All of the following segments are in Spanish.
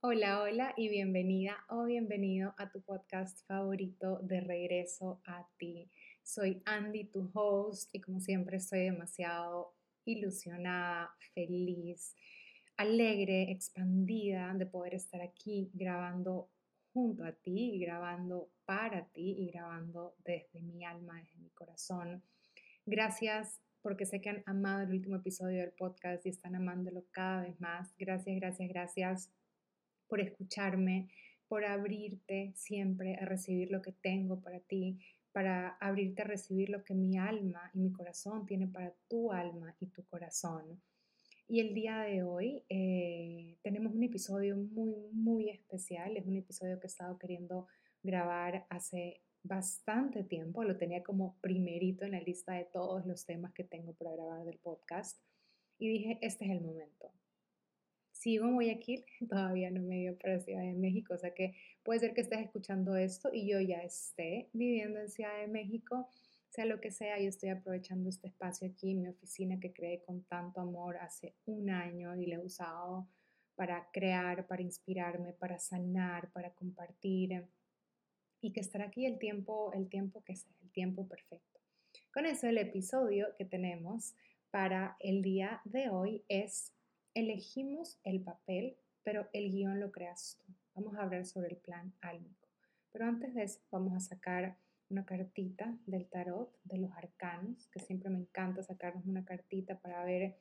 Hola, hola y bienvenida o bienvenido a tu podcast favorito de regreso a ti. Soy Andy, tu host, y como siempre estoy demasiado ilusionada, feliz, alegre, expandida de poder estar aquí grabando junto a ti grabando para ti y grabando desde mi alma, desde mi corazón. Gracias porque sé que han amado el último episodio del podcast y están amándolo cada vez más. Gracias, gracias, gracias por escucharme, por abrirte siempre a recibir lo que tengo para ti, para abrirte a recibir lo que mi alma y mi corazón tiene para tu alma y tu corazón. Y el día de hoy eh, tenemos un episodio muy, muy especial. Es un episodio que he estado queriendo grabar hace bastante tiempo. Lo tenía como primerito en la lista de todos los temas que tengo para grabar del podcast. Y dije, este es el momento sigo en Guayaquil, todavía no me dio para Ciudad de México, o sea que puede ser que estés escuchando esto y yo ya esté viviendo en Ciudad de México, sea lo que sea, yo estoy aprovechando este espacio aquí, mi oficina que creé con tanto amor hace un año y la he usado para crear, para inspirarme, para sanar, para compartir y que estar aquí el tiempo, el tiempo que sea, el tiempo perfecto. Con eso el episodio que tenemos para el día de hoy es Elegimos el papel, pero el guion lo creas tú. Vamos a hablar sobre el plan álmico. Pero antes de eso, vamos a sacar una cartita del tarot, de los arcanos, que siempre me encanta sacarnos una cartita para ver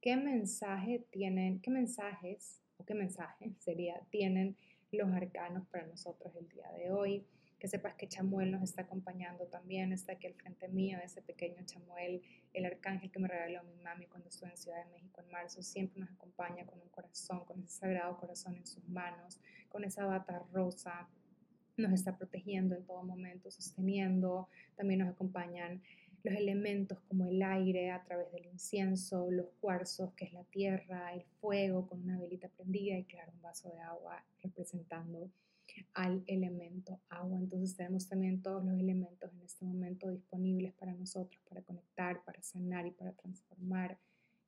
qué mensaje tienen, qué mensajes o qué mensaje sería, tienen los arcanos para nosotros el día de hoy que sepas que Chamuel nos está acompañando también, está aquí al frente mío, ese pequeño Chamuel, el arcángel que me regaló mi mami cuando estuve en Ciudad de México en marzo, siempre nos acompaña con un corazón, con ese sagrado corazón en sus manos, con esa bata rosa, nos está protegiendo en todo momento, sosteniendo, también nos acompañan los elementos como el aire a través del incienso, los cuarzos, que es la tierra, el fuego con una velita prendida y claro, un vaso de agua representando al elemento agua. Entonces tenemos también todos los elementos en este momento disponibles para nosotros, para conectar, para sanar y para transformar.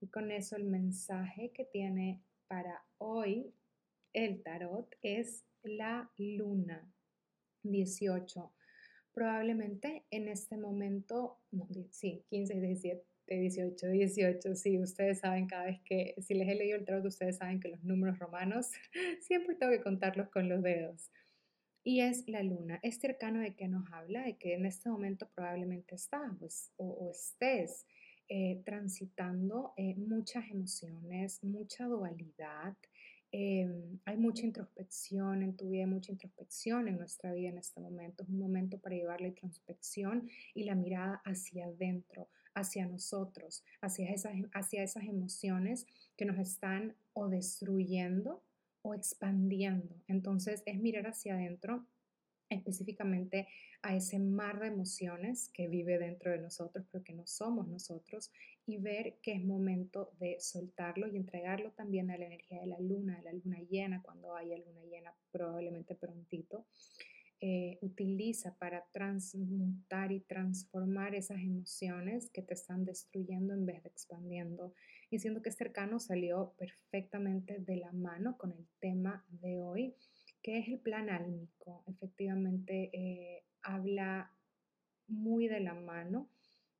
Y con eso el mensaje que tiene para hoy el tarot es la luna 18. Probablemente en este momento, no, sí, 15, 17, 18, 18, sí, ustedes saben cada vez que, si les he leído el tarot, ustedes saben que los números romanos siempre tengo que contarlos con los dedos. Y es la luna, este arcano de que nos habla, de que en este momento probablemente estás pues, o, estés eh, transitando eh, muchas emociones, mucha dualidad, Em, hay mucha introspección en tu vida, mucha introspección en nuestra vida en este momento. Es un momento para llevar la introspección y la mirada hacia adentro, hacia nosotros, hacia esas, hacia esas emociones que nos están o destruyendo o expandiendo. Entonces es mirar hacia adentro específicamente a ese mar de emociones que vive dentro de nosotros, pero que no somos nosotros, y ver que es momento de soltarlo y entregarlo también a la energía de la luna, de la luna llena, cuando haya luna llena, probablemente prontito. Eh, utiliza para transmutar y transformar esas emociones que te están destruyendo en vez de expandiendo. Y siento que este arcano salió perfectamente de la mano con el tema de hoy ¿Qué es el plan álmico? Efectivamente, eh, habla muy de la mano.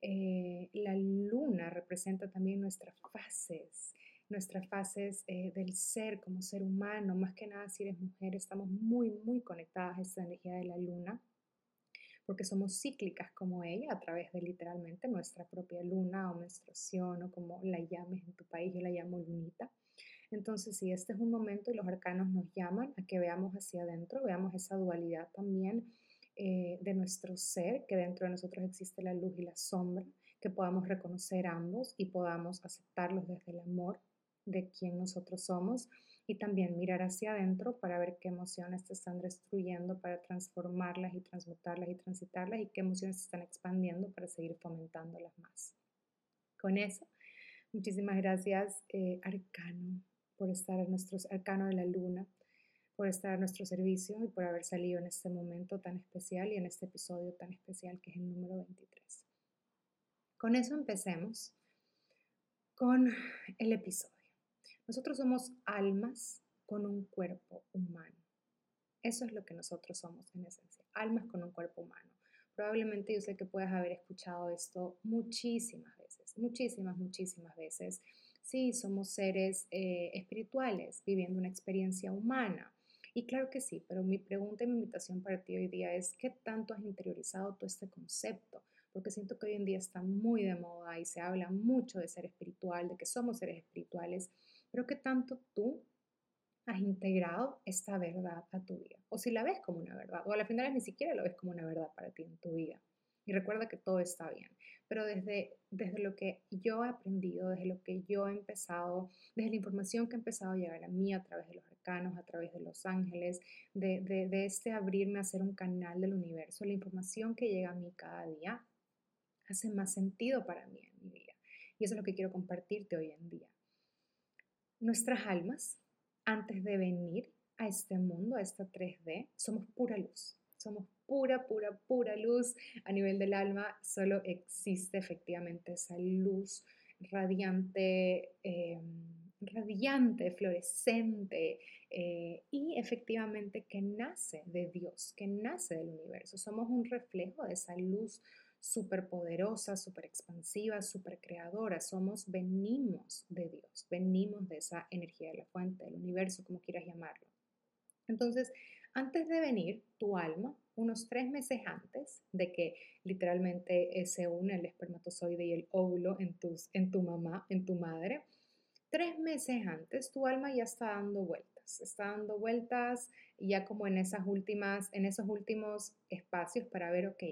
Eh, la luna representa también nuestras fases, nuestras fases eh, del ser como ser humano. Más que nada, si eres mujer, estamos muy, muy conectadas a esa energía de la luna porque somos cíclicas como ella a través de literalmente nuestra propia luna o menstruación o como la llames en tu país, yo la llamo lunita. Entonces, si este es un momento y los arcanos nos llaman a que veamos hacia adentro, veamos esa dualidad también eh, de nuestro ser, que dentro de nosotros existe la luz y la sombra, que podamos reconocer ambos y podamos aceptarlos desde el amor de quien nosotros somos y también mirar hacia adentro para ver qué emociones te están destruyendo para transformarlas y transmutarlas y transitarlas y qué emociones se están expandiendo para seguir fomentándolas más. Con eso, muchísimas gracias, eh, Arcano, por estar en nuestro arcano de la luna, por estar a nuestro servicio y por haber salido en este momento tan especial y en este episodio tan especial que es el número 23. Con eso empecemos con el episodio. Nosotros somos almas con un cuerpo humano. Eso es lo que nosotros somos en esencia, almas con un cuerpo humano. Probablemente yo sé que puedas haber escuchado esto muchísimas veces, muchísimas, muchísimas veces. Sí, somos seres eh, espirituales viviendo una experiencia humana. Y claro que sí, pero mi pregunta y mi invitación para ti hoy día es, ¿qué tanto has interiorizado tú este concepto? Porque siento que hoy en día está muy de moda y se habla mucho de ser espiritual, de que somos seres espirituales, pero ¿qué tanto tú has integrado esta verdad a tu vida. O si la ves como una verdad, o a la final ni siquiera lo ves como una verdad para ti en tu vida. Y recuerda que todo está bien. Pero desde, desde lo que yo he aprendido, desde lo que yo he empezado, desde la información que ha empezado a llegar a mí a través de los arcanos, a través de los ángeles, de, de, de este abrirme a ser un canal del universo, la información que llega a mí cada día hace más sentido para mí en mi vida. Y eso es lo que quiero compartirte hoy en día. Nuestras almas antes de venir a este mundo, a esta 3D, somos pura luz. Somos pura, pura, pura luz. A nivel del alma solo existe efectivamente esa luz radiante, em, radiante, fluorescente eh, y efectivamente que nace de Dios, que nace del universo. Somos un reflejo de esa luz súper poderosa, súper expansiva, súper creadora. Somos, venimos de Dios, venimos de esa energía de la fuente, del universo, como quieras llamarlo. Entonces, antes de venir, tu alma, unos tres meses antes de que literalmente se une el espermatozoide y el óvulo en, tus, en tu mamá, en tu madre, tres meses antes tu alma ya está dando vueltas, está dando vueltas ya como en esas últimas, en esos últimos espacios para ver, ok,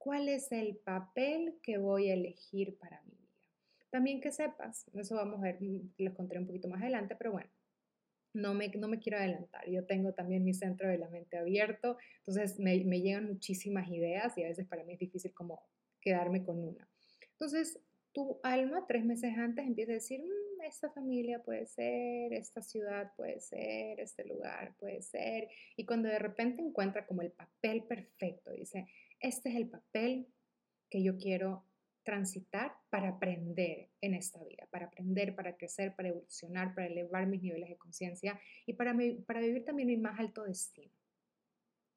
cuál es el papel que voy a elegir para mi vida. También que sepas, eso vamos a ver, mm, los contaré un poquito más adelante, pero bueno, no me, no me quiero adelantar. Yo tengo también mi centro de la mente abierto, entonces me, me llegan muchísimas ideas y a veces para mí es difícil como quedarme con una. Entonces, tu alma tres meses antes empieza a decir, mm, esta familia puede ser, esta ciudad puede ser, este lugar puede ser. Y cuando de repente encuentra como el papel perfecto, dice, este es el papel que yo quiero transitar para aprender en esta vida, para aprender, para crecer, para evolucionar, para elevar mis niveles de conciencia y para, para vivir también mi más alto destino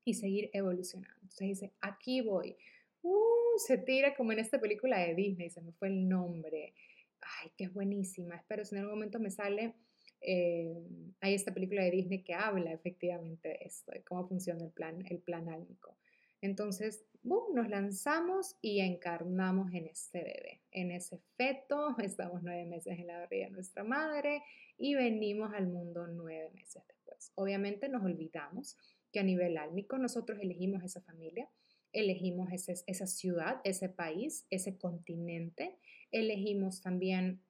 y seguir evolucionando. Entonces dice, aquí voy. Uh, se tira como en esta película de Disney, se me fue el nombre. Ay, que es buenísima. Espero si en algún momento me sale. Eh, hay esta película de Disney que habla efectivamente de esto, de cómo funciona el plan, el plan álmico. Entonces, nos lanzamos y encarnamos en este bebé, en ese feto. Estamos nueve meses en la barriga de nuestra madre y venimos al mundo nueve meses después. Obviamente nos olvidamos que a nivel álmico nosotros elegimos esa familia, elegimos esa ciudad, ese país, ese continente, elegimos también,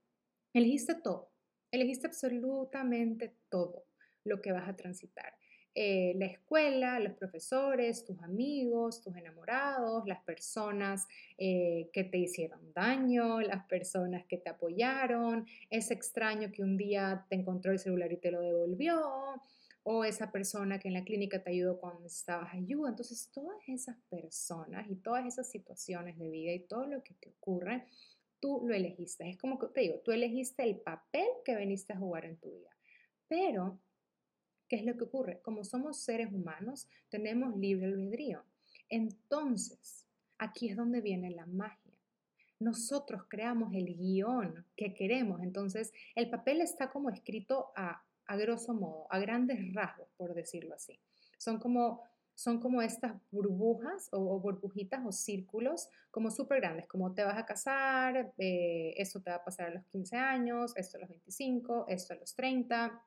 elegiste todo, elegiste absolutamente todo lo que vas a transitar. Eh, la escuela, los profesores, tus amigos, tus enamorados, las personas eh, que te hicieron daño, las personas que te apoyaron, ese extraño que un día te encontró el celular y te lo devolvió, o esa persona que en la clínica te ayudó cuando necesitabas ayuda. Entonces, todas esas personas y todas esas situaciones de vida y todo lo que te ocurre, tú lo elegiste. Es como que te digo, tú elegiste el papel que veniste a jugar en tu vida. Pero ¿Qué es lo que ocurre? Como somos seres humanos, tenemos libre albedrío. Entonces, aquí es donde viene la magia. Nosotros creamos el guion que queremos. Entonces, el papel está como escrito a, a grosso modo, a grandes rasgos, por decirlo así. Son como son como estas burbujas o, burbujitas o círculos como súper grandes, como te vas a casar, eh, esto te va a pasar a los 15 años, esto a los 25, esto a los 30,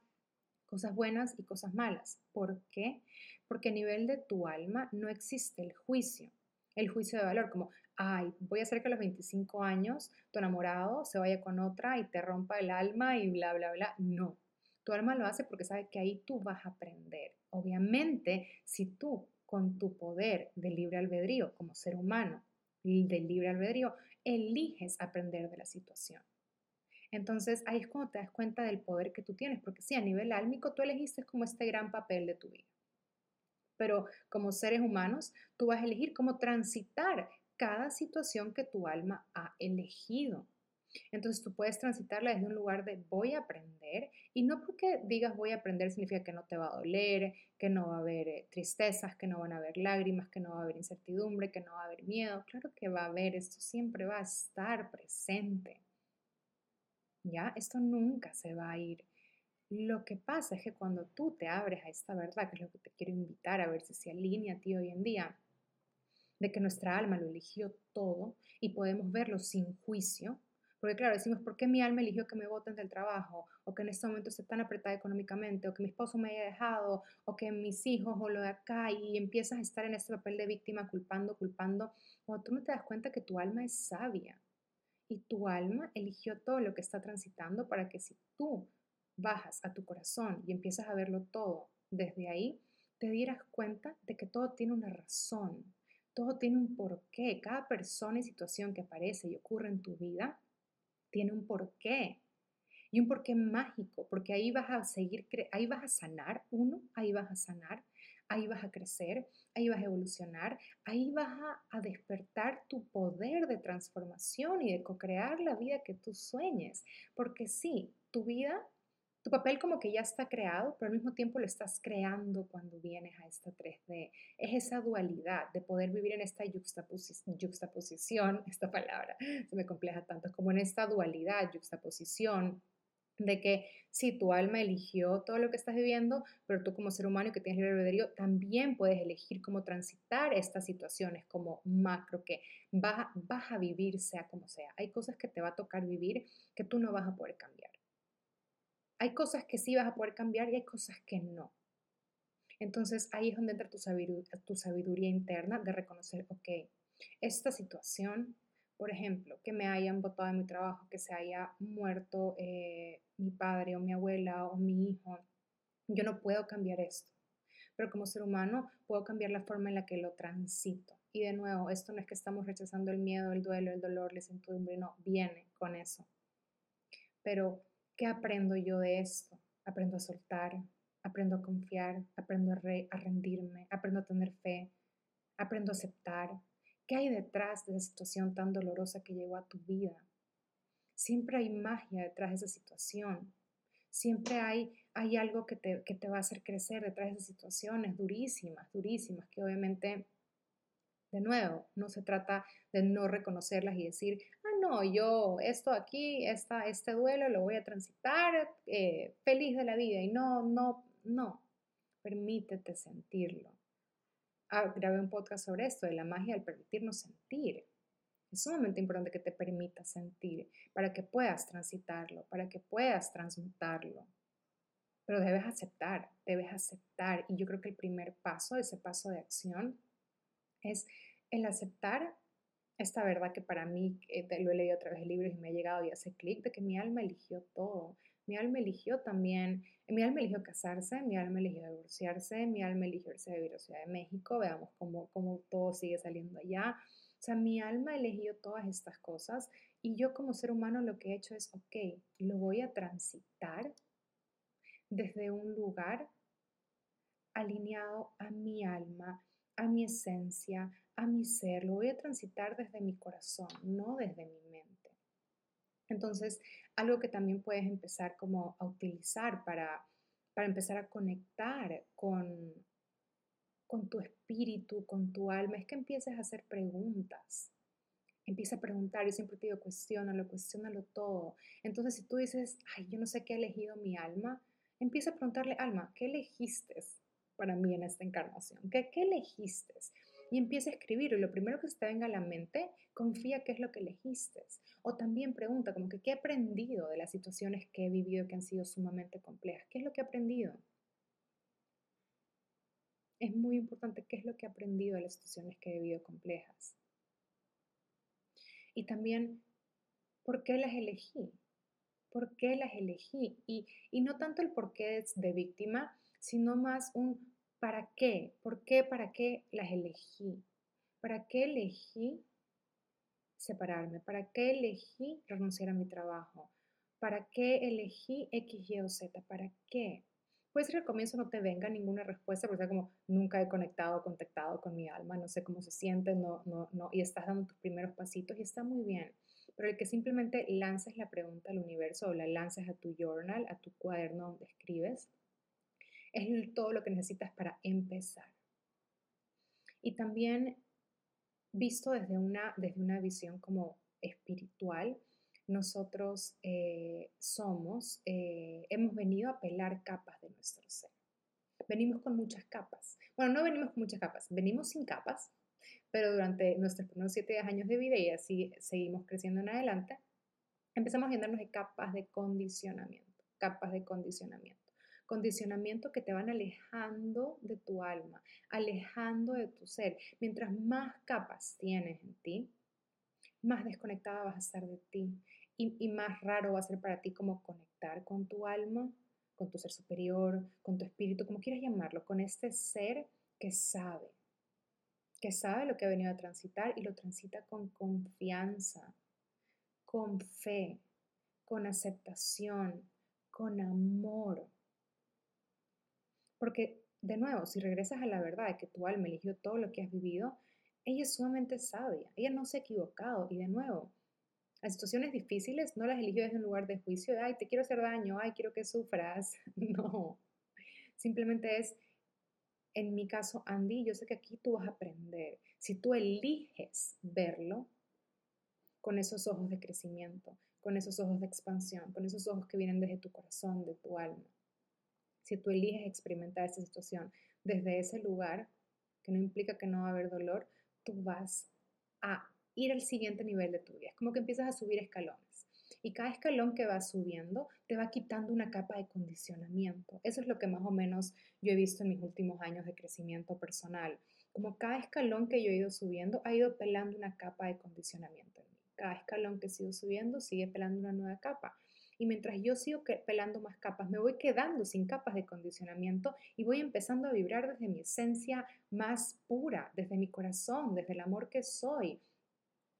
cosas buenas y cosas malas. ¿Por qué? Porque a nivel de tu alma no existe el juicio, el juicio de valor, como, ay, voy a hacer que a los 25 años tu enamorado se vaya con otra y te rompa el alma y bla, bla, bla. No, tu alma lo hace porque sabe que ahí tú vas a aprender. Obviamente, si tú con tu poder de libre albedrío como ser humano, del libre albedrío, eliges aprender de la situación. Entonces ahí es cuando te das cuenta del poder que tú tienes, porque sí, a nivel álmico tú elegiste como este gran papel de tu vida. Pero como seres humanos, tú vas a elegir cómo transitar cada situación que tu alma ha elegido. Entonces tú puedes transitarla desde un lugar de voy a aprender y no porque digas voy a aprender significa que no te va a doler, que no va a haber eh, tristezas, que no van a haber lágrimas, que no va a haber incertidumbre, que no va a haber miedo. Claro que va a haber, esto siempre va a estar presente. ¿Ya? Esto nunca se va a ir. Lo que pasa es que cuando tú te abres a esta verdad, que es lo que te quiero invitar a ver si se alinea a ti hoy en día, de que nuestra alma lo eligió todo y podemos verlo sin juicio, porque claro, decimos, ¿por qué mi alma eligió que me voten del trabajo? O que en este momento esté tan apretada económicamente, o que mi esposo me haya dejado, o que mis hijos, o lo de acá, y empiezas a estar en este papel de víctima, culpando, culpando, cuando tú no te das cuenta que tu alma es sabia. Y tu alma eligió todo lo que está transitando para que si tú bajas a tu corazón y empiezas a verlo todo desde ahí, te dieras cuenta de que todo tiene una razón, todo tiene un porqué. Cada persona y situación que aparece y ocurre en tu vida tiene un porqué. Y un porqué mágico, porque ahí vas a seguir, ahí vas a sanar, uno, ahí vas a sanar, ahí vas a crecer, ahí vas a evolucionar, ahí vas a, despertar tu poder de transformación y de co-crear la vida que tú sueñes. Porque sí, tu vida tu papel como que ya está creado, pero al mismo tiempo lo estás creando cuando vienes a esta 3D. Es esa dualidad de poder vivir en esta juxtaposición, esta palabra se me compleja tanto, como en esta dualidad, juxtaposición, de que si tu alma eligió todo lo que estás viviendo, pero tú como ser humano que tienes libre albedrío, también puedes elegir cómo transitar estas situaciones como macro, que vas, vas a vivir sea como sea. Hay cosas que te va a tocar vivir que tú no vas a poder cambiar. Hay cosas que sí vas a poder cambiar y hay cosas que no. Entonces ahí es donde entra tu sabiduría, interna de reconocer, ok, esta situación, por ejemplo, que me hayan votado de mi trabajo, que se haya muerto eh, mi padre o mi abuela o mi hijo, yo no puedo cambiar esto. Pero como ser humano puedo cambiar la forma en la que lo transito. Y de nuevo, esto no es que estamos rechazando el miedo, el duelo, el dolor, la incertidumbre, no, viene con eso. Pero ¿Qué aprendo yo de esto? Aprendo a soltar, aprendo a confiar, aprendo a, a rendirme, aprendo a tener fe, aprendo a aceptar. ¿Qué hay detrás de esa situación tan dolorosa que llegó a tu vida? Siempre hay magia detrás de esa situación. Siempre hay, hay algo que te, que te va a hacer crecer detrás de esas situaciones durísimas, durísimas, que obviamente de nuevo, no se trata de no reconocerlas y decir, ah, no, yo esto aquí, esta, este duelo lo voy a transitar eh, feliz de la vida y no, no, no, permítete sentirlo. Ah, grabé un podcast sobre esto, de la magia del permitirnos sentir. Es sumamente importante que te permitas sentir para que puedas transitarlo, para que puedas transmutarlo. Pero debes aceptar, debes aceptar. Y yo creo que el primer paso, ese paso de acción, es el aceptar esta verdad que para mí, eh, lo he leído a través de libros y me ha llegado y hace clic, de que mi alma eligió todo. Mi alma eligió también, mi alma eligió casarse, mi alma eligió divorciarse, mi alma eligió irse a vivir a Ciudad de México, veamos cómo, cómo todo sigue saliendo allá. O sea, mi alma eligió todas estas cosas y yo como ser humano lo que he hecho es, ok, lo voy a transitar desde un lugar alineado a mi alma, a mi esencia, a mi ser, lo voy a transitar desde mi corazón, no desde mi mente. Entonces, algo que también puedes empezar como a utilizar para, para empezar a conectar con, con tu espíritu, con tu alma, es que empieces a hacer preguntas. Empieza a preguntar, yo siempre te digo, cuestiónalo, cuestiónalo todo. Entonces, si tú dices, ay, yo no sé qué ha elegido mi alma, empieza a preguntarle, alma, ¿qué elegiste? para mí en esta encarnación? ¿Qué, qué elegiste? Y empieza a escribir y lo primero que se te venga a la mente, confía qué es lo que elegiste. O también pregunta como que qué he aprendido de las situaciones que he vivido que han sido sumamente complejas. ¿Qué es lo que he aprendido? Es muy importante qué es lo que he aprendido de las situaciones que he vivido complejas. Y también, ¿por qué las elegí? ¿Por qué las elegí? Y, y no tanto el por qué es de víctima, sino más un ¿para qué? ¿Por qué? ¿Para qué las elegí? ¿Para qué elegí separarme? ¿Para qué elegí renunciar a mi trabajo? ¿Para qué elegí X, Y o Z? ¿Para qué? Puede ser que al comienzo no te venga ninguna respuesta, porque sea como nunca he conectado, contactado con mi alma, no sé cómo se siente, no, no, no, y estás dando tus primeros pasitos y está muy bien. pero el que simplemente lances la pregunta al universo o la lances a tu journal, a tu cuaderno donde escribes, es todo lo que necesitas para empezar. Y también visto desde una, desde una visión como espiritual, nosotros eh, somos, eh, hemos venido a pelar capas de nuestro ser. Venimos con muchas capas. Bueno, no venimos con muchas capas, venimos sin capas, pero durante nuestros primeros siete años de vida y así seguimos creciendo en adelante, empezamos a llenarnos de capas de condicionamiento, capas de condicionamiento. Condicionamiento que te van alejando de tu alma, alejando de tu ser. Mientras más capas tienes en ti, más desconectada vas a estar de ti y, y más raro va a ser para ti como conectar con tu alma, con tu ser superior, con tu espíritu, como quieras llamarlo, con este ser que sabe, que sabe lo que ha venido a transitar y lo transita con confianza, con fe, con aceptación, con amor. Porque, de nuevo, si regresas a la verdad de que tu alma eligió todo lo que has vivido, ella es sumamente sabia, ella no se ha equivocado. Y de nuevo, las situaciones difíciles no las eligió desde un lugar de juicio, de, ay, te quiero hacer daño, ay, quiero que sufras. No, simplemente es, en mi caso, Andy, yo sé que aquí tú vas a aprender. Si tú eliges verlo con esos ojos de crecimiento, con esos ojos de expansión, con esos ojos que vienen desde tu corazón, de tu alma. Si tú eliges experimentar esta situación desde ese lugar, que no implica que no va a haber dolor, tú vas a ir al siguiente nivel de tu vida. Es como que empiezas a subir escalones. Y cada escalón que vas subiendo te va quitando una capa de condicionamiento. Eso es lo que más o menos yo he visto en mis últimos años de crecimiento personal. Como cada escalón que yo he ido subiendo ha ido pelando una capa de condicionamiento en mí. Cada escalón que sigo subiendo sigue pelando una nueva capa. Y mientras yo sigo pelando más capas, me voy quedando sin capas de condicionamiento y voy empezando a vibrar desde mi esencia más pura, desde mi corazón, desde el amor que soy,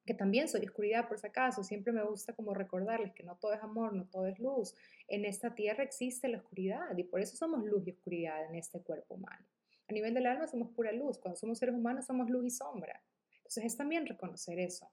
que también soy oscuridad por si acaso, siempre me gusta como recordarles que no todo es amor, no todo es luz. En esta tierra existe la oscuridad y por eso somos luz y oscuridad en este cuerpo humano. A nivel del alma somos pura luz, cuando somos seres humanos somos luz y sombra. Entonces es también reconocer eso.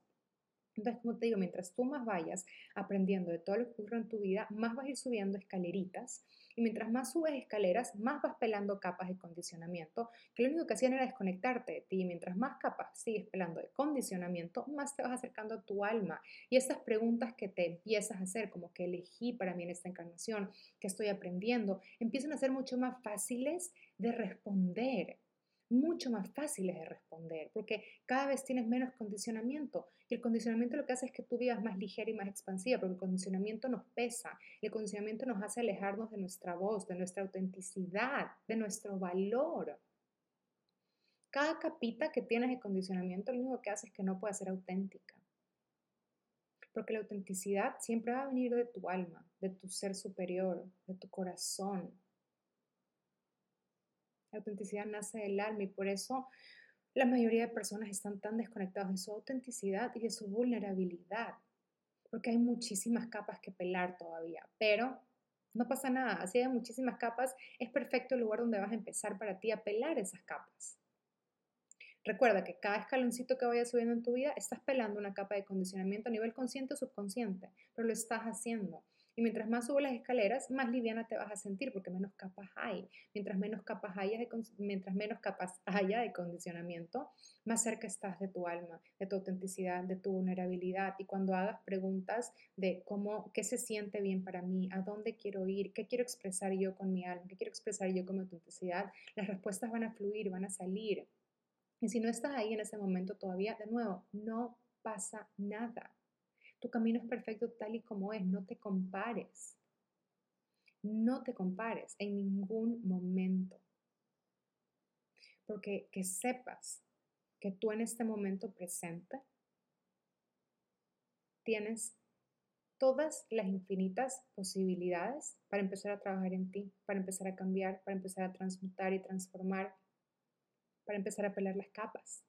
Entonces, como te digo, mientras tú más vayas aprendiendo de todo lo que ocurre en tu vida, más vas a ir subiendo escaleritas. Y mientras más subes escaleras, más vas pelando capas de condicionamiento, que lo único que hacían era desconectarte de ti. Y mientras más capas sigues pelando de condicionamiento, más te vas acercando a tu alma. Y estas preguntas que te empiezas a hacer, como que elegí para mí en esta encarnación, que estoy aprendiendo, empiezan a ser mucho más fáciles de responder mucho más fáciles de responder, porque cada vez tienes menos condicionamiento y el condicionamiento lo que hace es que tu vida es más ligera y más expansiva, porque el condicionamiento nos pesa, el condicionamiento nos hace alejarnos de nuestra voz, de nuestra autenticidad, de nuestro valor. Cada capita que tienes de condicionamiento lo único que hace es que no pueda ser auténtica. Porque la autenticidad siempre va a venir de tu alma, de tu ser superior, de tu corazón, la autenticidad nace del alma y por eso la mayoría de personas están tan desconectadas de su autenticidad y de su vulnerabilidad, porque hay muchísimas capas que pelar todavía, pero no pasa nada, así hay muchísimas capas, es perfecto el lugar donde vas a empezar para ti a pelar esas capas. Recuerda que cada escaloncito que vayas subiendo en tu vida, estás pelando una capa de condicionamiento a nivel consciente o subconsciente, pero lo estás haciendo. Y mientras más subes las escaleras, más liviana te vas a sentir porque menos capas hay. Mientras menos capas haya de, mientras menos capas haya de condicionamiento, más cerca estás de tu alma, de tu autenticidad, de tu vulnerabilidad. Y cuando hagas preguntas de cómo, qué se siente bien para mí, a dónde quiero ir, qué quiero expresar yo con mi alma, qué quiero expresar yo con mi autenticidad, las respuestas van a fluir, van a salir. Y si no estás ahí en ese momento todavía, de nuevo, no pasa nada. Tu camino es perfecto tal y como es, no te compares. No te compares en ningún momento. Porque que sepas que tú en este momento presente tienes todas las infinitas posibilidades para empezar a trabajar en ti, para empezar a cambiar, para empezar a transmutar y transformar, para empezar a pelar las capas,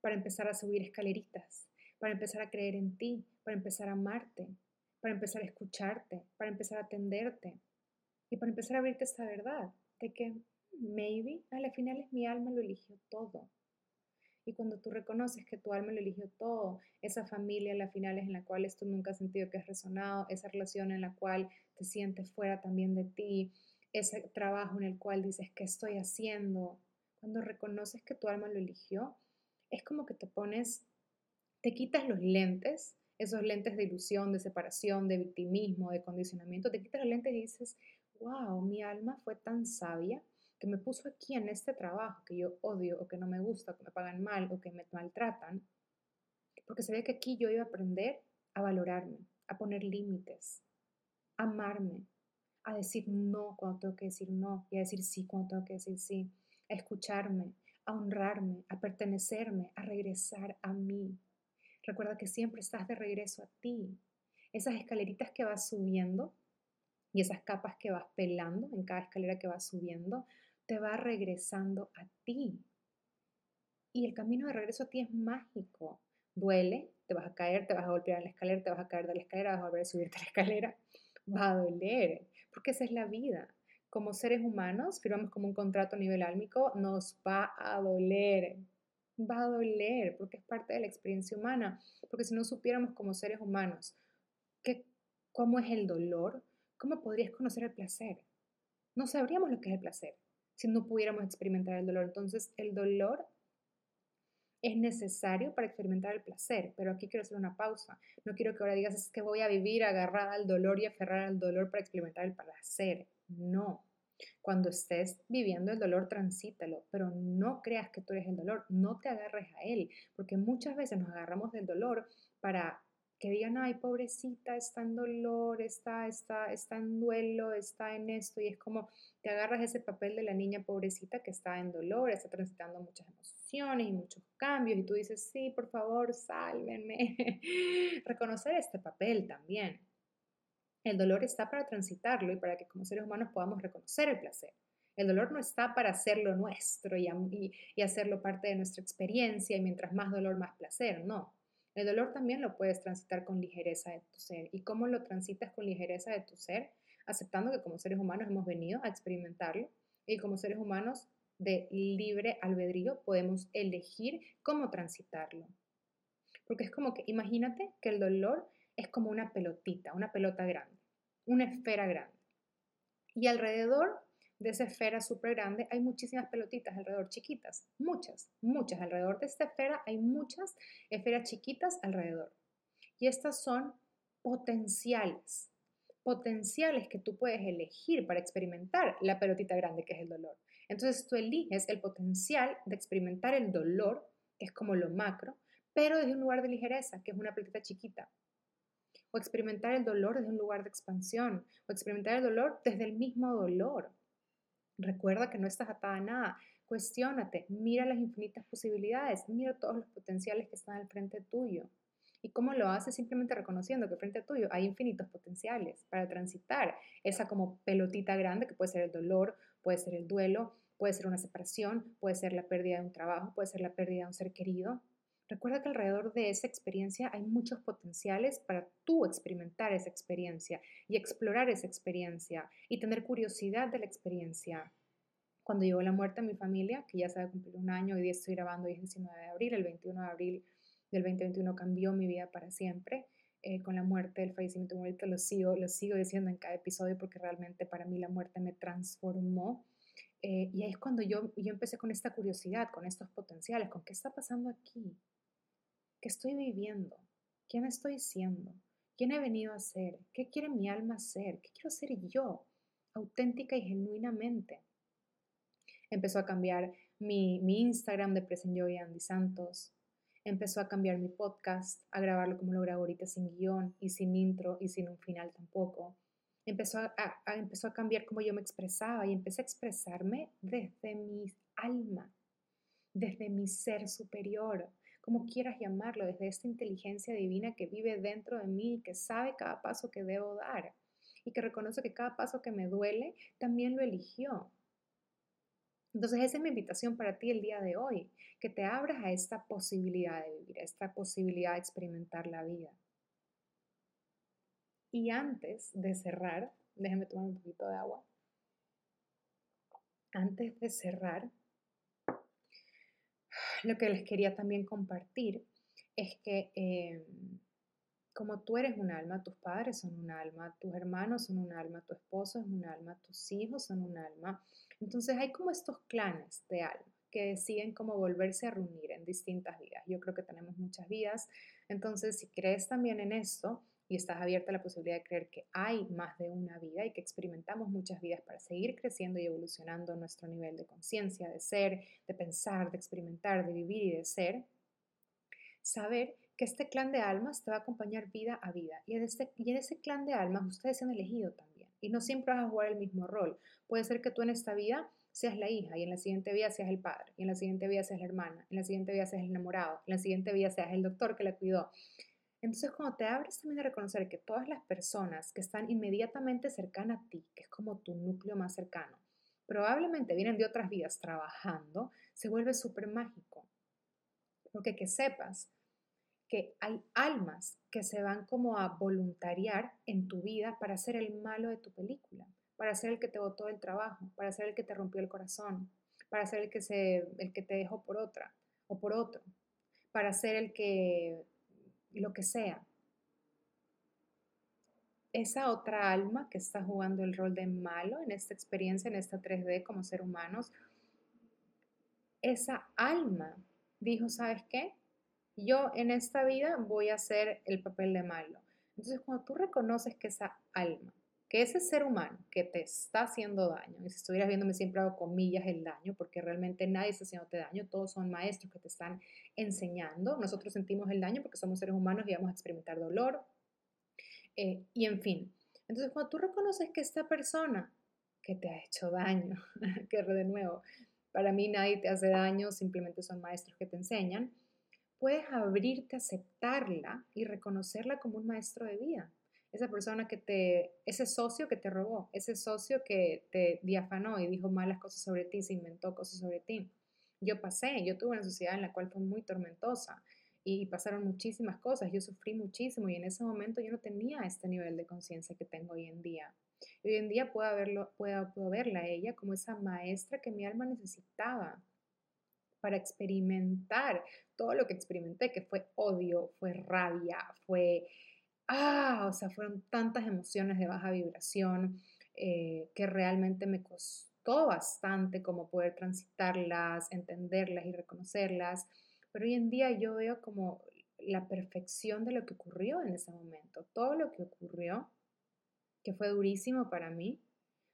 para empezar a subir escaleritas, para empezar a creer en ti, para empezar a amarte, para empezar a escucharte, para empezar a atenderte y para empezar a abrirte esta verdad de que maybe a la final es mi alma lo eligió todo. Y cuando tú reconoces que tu alma lo eligió todo, esa familia, la final es en la cual tú nunca has sentido que has resonado, esa relación en la cual te sientes fuera también de ti, ese trabajo en el cual dices, ¿qué estoy haciendo? Cuando reconoces que tu alma lo eligió, es como que te pones, te quitas los lentes, esos lentes de ilusión, de separación, de victimismo, de condicionamiento, te quitas los lentes y dices, wow, mi alma fue tan sabia que me puso aquí en este trabajo que yo odio o que no me gusta, que me pagan mal o que me maltratan, porque sabía que aquí yo iba a aprender a valorarme, a poner límites, a amarme, a decir no cuando tengo que decir no y a decir sí cuando tengo que decir sí, a escucharme, a honrarme, a pertenecerme, a regresar a mí. Recuerda que siempre estás de regreso a ti. Esas escaleritas que vas subiendo y esas capas que vas pelando en cada escalera que vas subiendo te va regresando a ti. Y el camino de regreso a ti es mágico. Duele, te vas a caer, te vas a golpear en la escalera, te vas a caer de la escalera, vas a volver a subirte a la escalera. Va a doler, porque esa es la vida. Como seres humanos, firmamos como un contrato a nivel álmico, nos va a doler. Va a doler, porque es parte de la experiencia humana. Porque si no supiéramos como seres humanos que, cómo es el dolor, ¿cómo podrías conocer el placer? No sabríamos lo que es el placer si no pudiéramos experimentar el dolor. Entonces, el dolor es necesario para experimentar el placer, pero aquí quiero hacer una pausa. No quiero que ahora digas es que voy a vivir agarrada al dolor y aferrada al dolor para experimentar el placer. No. Cuando estés viviendo el dolor, transítalo, pero no creas que tú eres el dolor, no te agarres a él, porque muchas veces nos agarramos del dolor para que digan, ay, pobrecita, está en dolor, está, está, está en duelo, está en esto, y es como te agarras ese papel de la niña pobrecita que está en dolor, está transitando muchas emociones y muchos cambios, y tú dices, sí, por favor, sálvenme. Reconocer este papel también. El dolor está para transitarlo y para que como seres humanos podamos reconocer el placer. El dolor no está para hacerlo nuestro y, y, hacerlo parte de nuestra experiencia y mientras más dolor, más placer, no. El dolor también lo puedes transitar con ligereza de tu ser. ¿Y cómo lo transitas con ligereza de tu ser? Aceptando que como seres humanos hemos venido a experimentarlo y como seres humanos de libre albedrío podemos elegir cómo transitarlo. Porque es como que, imagínate que el dolor es como una pelotita, una pelota grande, una esfera grande. Y alrededor de esa esfera súper grande hay muchísimas pelotitas alrededor, chiquitas, muchas, muchas. Alrededor de esta esfera hay muchas esferas chiquitas alrededor. Y estas son potenciales, potenciales que tú puedes elegir para experimentar la pelotita grande que es el dolor. Entonces tú eliges el potencial de experimentar el dolor, es como lo macro, pero desde un lugar de ligereza, que es una pelotita chiquita. O experimentar el dolor desde un lugar de expansión, o experimentar el dolor desde el mismo dolor. Recuerda que no estás atada a nada. Cuestiónate, mira las infinitas posibilidades, mira todos los potenciales que están al frente tuyo. ¿Y cómo lo haces? Simplemente reconociendo que frente tuyo hay infinitos potenciales para transitar esa como pelotita grande que puede ser el dolor, puede ser el duelo, puede ser una separación, puede ser la pérdida de un trabajo, puede ser la pérdida de un ser querido. Recuerda que alrededor de esa experiencia hay muchos potenciales para tú experimentar esa experiencia y explorar esa experiencia y tener curiosidad de la experiencia. Cuando llegó la muerte a mi familia, que ya se ha cumplido un año, hoy día estoy grabando, hoy es 19 de abril, el 21 de abril del 2021 cambió mi vida para siempre. Eh, con la muerte, el fallecimiento de lo sigo, lo sigo diciendo en cada episodio porque realmente para mí la muerte me transformó. Eh, y ahí es cuando yo, yo empecé con esta curiosidad, con estos potenciales, con qué está pasando aquí, ¿Qué estoy viviendo? ¿Quién estoy siendo? ¿Quién he venido a ser? ¿Qué quiere mi alma ser? ¿Qué quiero ser yo? Auténtica y genuinamente. Empezó a cambiar mi, Instagram de Present Joy Andy Santos. Empezó a cambiar mi podcast, a grabarlo como lo grabo ahorita sin guion y sin intro y sin un final tampoco. Empezó a, empezó a cambiar cómo yo me expresaba y empecé a expresarme desde mi alma, desde mi ser superior, como quieras llamarlo, desde esta inteligencia divina que vive dentro de mí, que sabe cada paso que debo dar y que reconoce que cada paso que me duele también lo eligió. Entonces esa es mi invitación para ti el día de hoy, que te abras a esta posibilidad de vivir, a esta posibilidad de experimentar la vida. Y antes de cerrar, déjeme tomar un poquito de agua. Antes de cerrar, lo que les quería también compartir es que em, como tú eres un alma, tus padres son un alma, tus hermanos son un alma, tu esposo es un alma, tus hijos son un alma. Entonces hay como estos clanes de alma que deciden cómo volverse a reunir en distintas vidas. Yo creo que tenemos muchas vidas, entonces si crees también en esto y estás abierta a la posibilidad de creer que hay más de una vida y que experimentamos muchas vidas para seguir creciendo y evolucionando nuestro nivel de conciencia, de ser, de pensar, de experimentar, de vivir y de ser, saber que este clan de almas te va a acompañar vida a vida. Y en, este, y en ese clan de almas ustedes se han elegido también. Y no siempre vas a jugar el mismo rol. Puede ser que tú en esta vida seas la hija y en la siguiente vida seas el padre, y en la siguiente vida seas la hermana, en la siguiente vida seas el enamorado, en la siguiente vida seas el doctor que la cuidó. Entonces, cuando te abres también a reconocer que todas las personas que están inmediatamente cercanas a ti, que es como tu núcleo más cercano, probablemente vienen de otras vidas trabajando, se vuelve súper mágico. Porque que sepas que hay almas que se van como a voluntariar en tu vida para ser el malo de tu película, para ser el que te botó del trabajo, para ser el que te rompió el corazón, para ser el que, se, el que te dejó por otra o por otro, para ser el que, lo que sea. Esa otra alma que está jugando el rol de malo en esta experiencia, en esta 3D como ser humanos, esa alma dijo, ¿sabes qué? yo en esta vida voy a hacer el papel de malo. Entonces, cuando tú reconoces que esa alma, que ese ser humano que te está haciendo daño, y si estuvieras viéndome siempre hago comillas el daño, porque realmente nadie está haciéndote daño, todos son maestros que te están enseñando, nosotros sentimos el daño porque somos seres humanos y vamos a experimentar dolor, eh, y en fin. Entonces, cuando tú reconoces que esta persona que te ha hecho daño, que de nuevo, para mí nadie te hace daño, simplemente son maestros que te enseñan, puedes abrirte aceptarla y reconocerla como un maestro de vida. Esa persona que te, ese socio que te robó, ese socio que te diafanó y dijo malas cosas sobre ti, se inventó cosas sobre ti. Yo pasé, yo tuve una sociedad en la cual fue muy tormentosa y pasaron muchísimas cosas, yo sufrí muchísimo y en ese momento yo no tenía este nivel de conciencia que tengo hoy en día. hoy en día puedo, verlo, puedo, puedo verla a ella como esa maestra que mi alma necesitaba para experimentar todo lo que experimenté, que fue odio, fue rabia, fue, ah, o sea, fueron tantas emociones de baja vibración eh, que realmente me costó bastante como poder transitarlas, entenderlas y reconocerlas. Pero hoy en día yo veo como la perfección de lo que ocurrió en ese momento, todo lo que ocurrió, que fue durísimo para mí,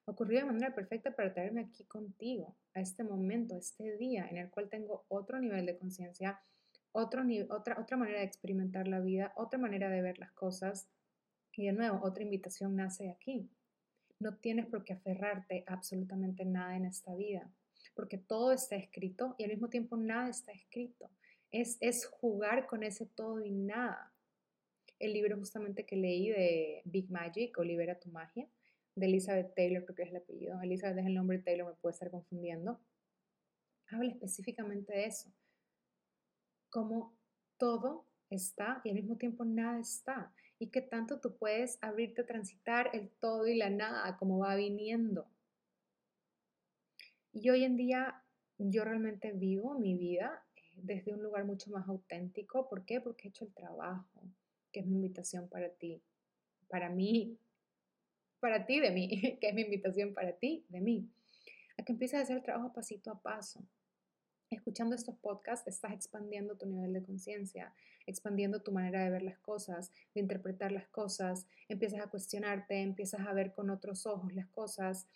ocurrió de manera perfecta para traerme aquí contigo, a este momento, a este día en el cual tengo otro nivel de conciencia, otra, otra manera de experimentar la vida, otra manera de ver las cosas. Y de nuevo, otra invitación nace aquí. No tienes por qué aferrarte absolutamente nada en esta vida, porque todo está escrito y al mismo tiempo nada está escrito. Es, es jugar con ese todo y nada. El libro justamente que leí de Big Magic o Libera tu magia, de Elizabeth Taylor, creo que es el apellido. Elizabeth es el nombre de Taylor, me puede estar confundiendo. Habla específicamente de eso. Como todo está y al mismo tiempo nada está. Y que tanto tú puedes abrirte a transitar el todo y la nada como va viniendo. Y hoy en día yo realmente vivo mi vida eh, desde un lugar mucho más auténtico. ¿Por qué? Porque he hecho el trabajo, que es mi invitación para ti, para mí, para ti de mí, que es mi invitación para ti de mí, a que empieces a hacer el trabajo pasito a paso. Escuchando estos podcasts estás expandiendo tu nivel de conciencia, expandiendo tu manera de ver las cosas, de interpretar las cosas, empiezas a cuestionarte, empiezas a ver con otros ojos las cosas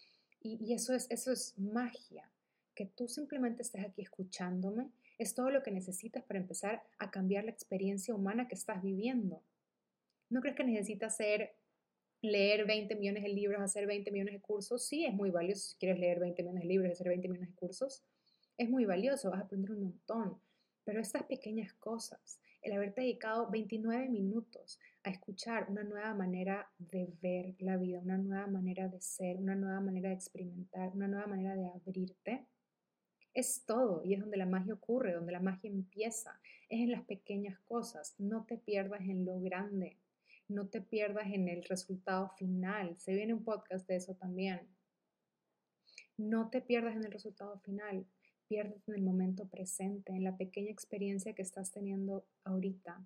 y, eso, es, eso es magia. Que tú simplemente estés aquí escuchándome es todo lo que necesitas para empezar a cambiar la experiencia humana que estás viviendo. No crees que necesitas ser leer 20 millones de libros, hacer 20 millones de cursos, sí es muy valioso. Si quieres leer 20 millones de libros hacer 20 millones de cursos, es muy valioso, vas a aprender un montón. Pero estas pequeñas cosas, el haberte dedicado 29 minutos a escuchar una nueva manera de ver la vida, una nueva manera de ser, una nueva manera de experimentar, una nueva manera de abrirte, es todo y es donde la magia ocurre, donde la magia empieza, es en las pequeñas cosas. No te pierdas en lo grande, no te pierdas en el resultado final. Se viene un podcast de eso también. No te pierdas en el resultado final. Piérdete en el momento presente, en la pequeña experiencia que estás teniendo ahorita,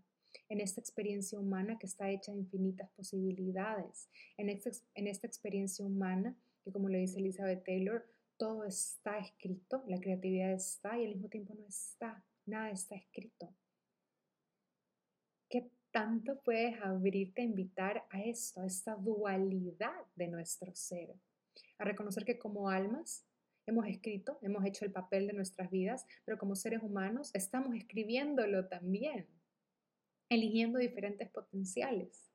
en esta experiencia humana que está hecha de infinitas posibilidades, en esta, en esta experiencia humana que como le dice Elizabeth Taylor, todo está escrito, la creatividad está y al mismo tiempo no está, nada está escrito. ¿Qué tanto puedes abrirte a invitar a esto, a esta dualidad de nuestro ser? A reconocer que como almas hemos escrito, hemos hecho el papel de nuestras vidas, pero como seres humanos estamos escribiéndolo también, eligiendo diferentes potenciales.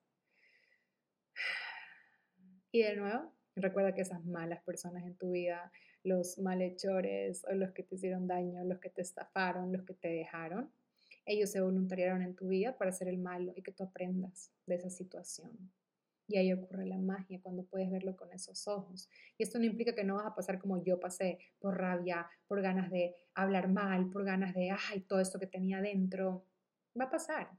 Y de nuevo, recuerda que esas malas personas en tu vida, los malhechores o los que te hicieron daño, los que te estafaron, los que te dejaron, ellos se voluntariaron en tu vida para hacer el malo y que tú aprendas de esa situación. Y ahí ocurre la magia cuando puedes verlo con esos ojos. Y esto no implica que no vas a pasar como yo pasé, por rabia, por ganas de hablar mal, por ganas de, ay, todo esto que tenía dentro. Va a pasar.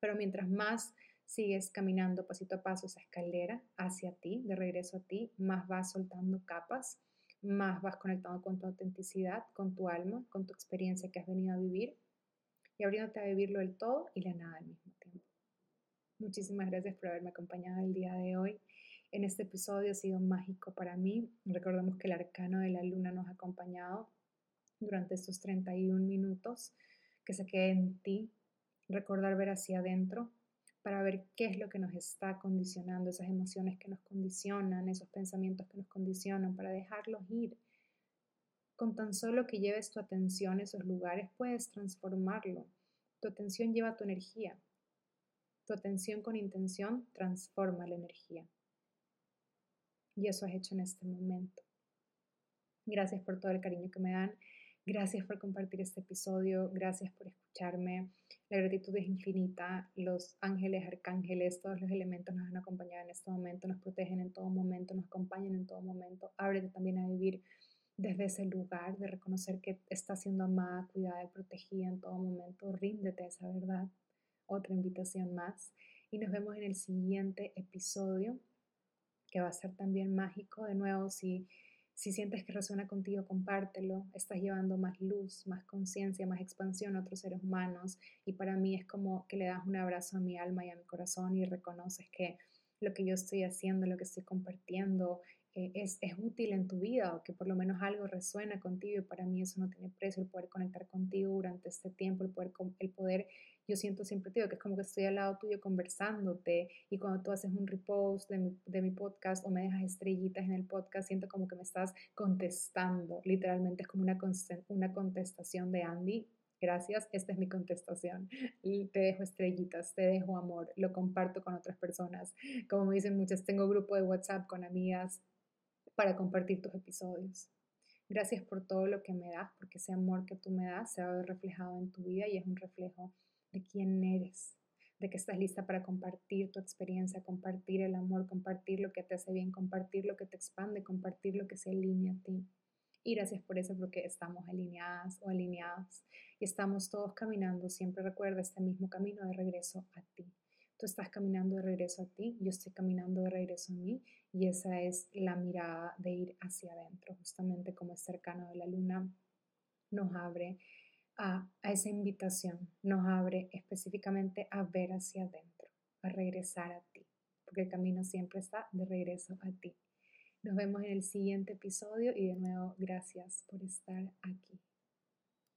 Pero mientras más sigues caminando pasito a paso esa escalera hacia ti, de regreso a ti, más vas soltando capas, más vas conectando con tu autenticidad, con tu alma, con tu experiencia que has venido a vivir y abriéndote a vivirlo del todo y la nada al mismo tiempo. Muchísimas gracias por haberme acompañado el día de hoy. En este episodio ha sido mágico para mí. Recordemos que el arcano de la luna nos ha acompañado durante estos 31 minutos. Que se quede en ti, recordar ver hacia adentro para ver qué es lo que nos está condicionando, esas emociones que nos condicionan, esos pensamientos que nos condicionan, para dejarlos ir. Con tan solo que lleves tu atención a esos lugares, puedes transformarlo. Tu atención lleva tu energía. Tu atención con intención transforma la energía. Y eso has hecho en este momento. Gracias por todo el cariño que me dan. Gracias por compartir este episodio. Gracias por escucharme. La gratitud es infinita. Los ángeles, arcángeles, todos los elementos nos han acompañado en este momento, nos protegen en todo momento, nos acompañan en todo momento. Ábrete también a vivir desde ese lugar de reconocer que estás siendo amada, cuidada y protegida en todo momento. Ríndete a esa verdad. Otra invitación más. Y nos vemos en el siguiente episodio, que va a ser también mágico. De nuevo, si si sientes que resuena contigo, compártelo. Estás llevando más luz, más conciencia, más expansión a otros seres humanos. Y para mí es como que le das un abrazo a mi alma y a mi corazón y reconoces que lo que yo estoy haciendo, lo que estoy compartiendo, eh, es, es, útil en tu vida o que por lo menos algo resuena contigo y para mí eso no tiene precio, el poder conectar contigo durante este tiempo, el poder, el poder yo siento siempre, tío, que es como que estoy al lado tuyo conversándote y cuando tú haces un repost de mi, de mi podcast o me dejas estrellitas en el podcast, siento como que me estás contestando, literalmente es como una, una contestación de Andy. Gracias, esta es mi contestación. Te dejo estrellitas, te dejo amor, lo comparto con otras personas. Como me dicen muchas, tengo grupo de WhatsApp con amigas para compartir tus episodios. Gracias por todo lo que me das, porque ese amor que tú me das se va a ver reflejado en tu vida y es un reflejo de quién eres, de que estás lista para compartir tu experiencia, compartir el amor, compartir lo que te hace bien, compartir lo que te expande, compartir lo que se alinea a ti. Y gracias por eso, porque estamos alineadas o alineados y estamos todos caminando. Siempre recuerda este mismo camino de regreso a ti. Tú estás caminando de regreso a ti, yo estoy caminando de regreso a mí y esa es la mirada de ir hacia adentro, justamente como es cercano de la luna, nos abre a, esa invitación, nos abre específicamente a ver hacia adentro, a regresar a ti, porque el camino siempre está de regreso a ti. Nos vemos en el siguiente episodio y de nuevo gracias por estar aquí.